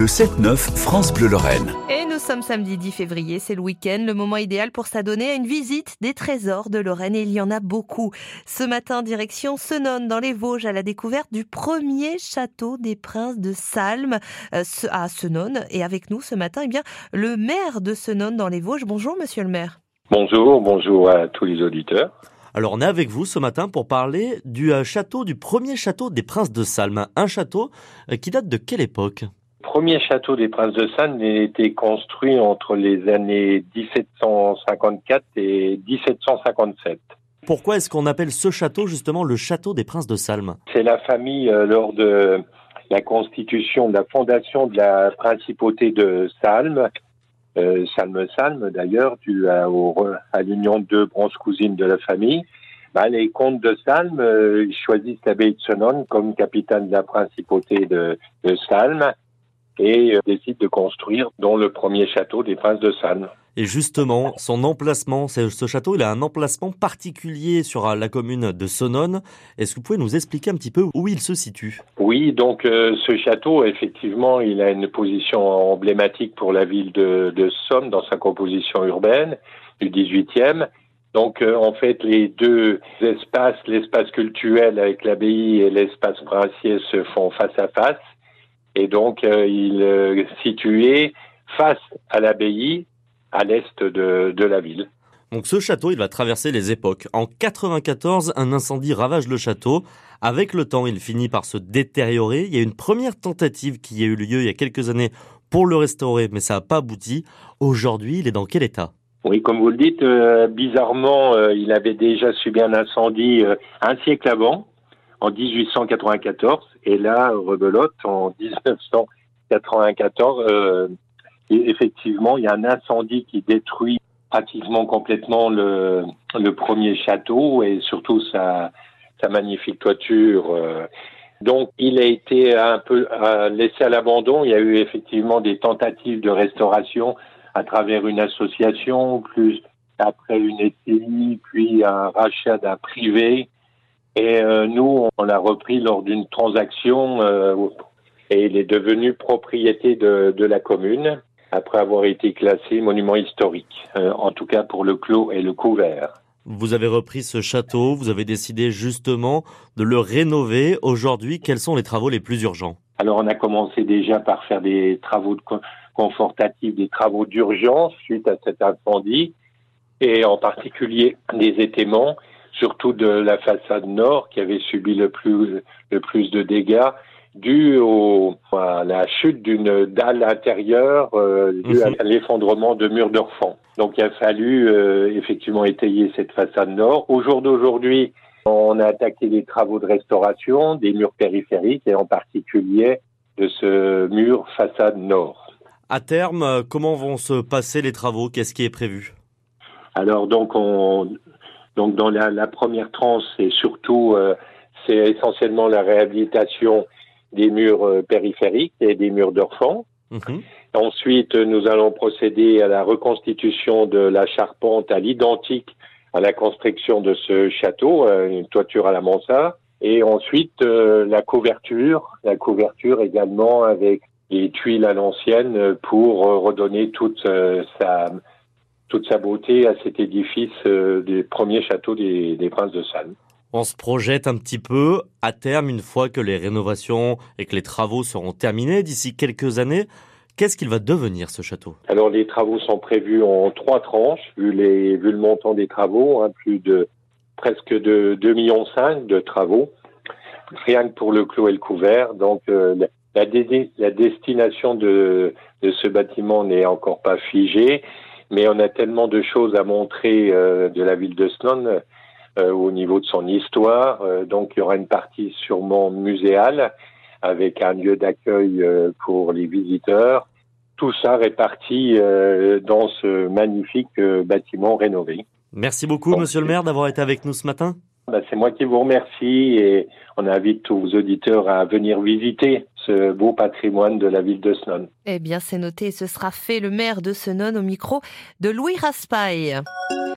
Le 7-9 France Bleu Lorraine. Et nous sommes samedi 10 février, c'est le week-end, le moment idéal pour s'adonner à une visite des trésors de Lorraine et il y en a beaucoup. Ce matin, direction Senonne dans les Vosges à la découverte du premier château des princes de Salm euh, à Senonne. Et avec nous ce matin, eh bien, le maire de Senonne dans les Vosges. Bonjour monsieur le maire. Bonjour, bonjour à tous les auditeurs. Alors on est avec vous ce matin pour parler du euh, château, du premier château des princes de Salm. Un château euh, qui date de quelle époque? Premier château des Princes de Salm a été construit entre les années 1754 et 1757. Pourquoi est-ce qu'on appelle ce château justement le château des Princes de Salm C'est la famille euh, lors de la constitution, de la fondation de la principauté de Salm, euh, Salm-Salm d'ailleurs, dû à, à l'union de deux bronzes cousines de la famille. Bah, les comtes de Salm euh, choisissent l'abbaye de Senon comme capitaine de la principauté de, de Salm et euh, décide de construire dont le premier château des Princes de Salm. Et justement, son emplacement, ce château, il a un emplacement particulier sur euh, la commune de Sonone. Est-ce que vous pouvez nous expliquer un petit peu où il se situe? Oui, donc euh, ce château, effectivement, il a une position emblématique pour la ville de, de Somme dans sa composition urbaine du 18e. Donc, en fait, les deux espaces, l'espace culturel avec l'abbaye et l'espace princier se font face à face. Et donc, euh, il est situé face à l'abbaye, à l'est de, de la ville. Donc ce château, il va traverser les époques. En 94, un incendie ravage le château. Avec le temps, il finit par se détériorer. Il y a une première tentative qui a eu lieu il y a quelques années pour le restaurer, mais ça n'a pas abouti. Aujourd'hui, il est dans quel état? Oui, comme vous le dites, euh, bizarrement, euh, il avait déjà subi un incendie un siècle avant en 1894 et là, rebelote, en 1994, euh, effectivement, il y a un incendie qui détruit pratiquement complètement le, le premier château et surtout sa, sa magnifique toiture. Euh. Donc, il a été un peu euh, laissé à l'abandon. Il y a eu effectivement des tentatives de restauration à travers une association, plus après une SCI, puis un rachat d'un privé. Et euh, nous, on l'a repris lors d'une transaction euh, et il est devenu propriété de, de, la commune après avoir été classé monument historique, euh, en tout cas pour le clos et le couvert. Vous avez repris ce château, vous avez décidé justement de le rénover. Aujourd'hui, quels sont les travaux les plus urgents? Alors, on a commencé déjà par faire des travaux de confortatifs, des travaux d'urgence suite à cet incendie, et en particulier des étéments surtout de la façade nord qui avait subi le plus, le plus de dégâts dû au, à la chute d'une dalle intérieure euh, due à mhm. l'effondrement de murs d'orfans. Donc il a fallu euh, effectivement étayer cette façade nord. Au jour d'aujourd'hui, on a attaqué les travaux de restauration des murs périphériques et en particulier de ce mur façade nord. À terme, comment vont se passer les travaux? Qu'est-ce qui est prévu? Alors donc on, donc dans la, la première tranche, c'est surtout, euh, c'est essentiellement la réhabilitation des murs euh, périphériques et des murs d'orfans. Mhm. Ensuite, nous allons procéder à la reconstitution de la charpente à l'identique à la construction de ce château, euh, une toiture à la mansarde. Et ensuite, la couverture, la couverture également avec les tuiles à l'ancienne pour redonner toute sa toute sa beauté à cet édifice euh, des premiers châteaux des, des Princes de Salm. On se projette un petit peu à terme, une fois que les rénovations et que les travaux seront terminés d'ici quelques années. Qu'est-ce qu'il va devenir ce château? Alors les travaux sont prévus en trois tranches, vu, les, vu le montant des travaux, hein, plus de presque de 2,5 millions de travaux, rien que pour le clos et le couvert. Donc euh, la, la, destination de, de ce bâtiment n'est encore pas figée mais on a tellement de choses à montrer euh, de la ville de Sloan euh, au niveau de son histoire. Euh, donc il y aura une partie sûrement muséale avec un lieu d'accueil pour les visiteurs. Tout ça réparti dans ce magnifique bâtiment rénové. Merci beaucoup, Monsieur le maire, d'avoir été avec nous ce matin. Bah, c'est moi qui vous remercie et on invite tous vos auditeurs à venir visiter beau patrimoine de la ville de Snon. Eh bien, c'est noté, ce sera fait le maire de Snon au micro de Louis Raspail.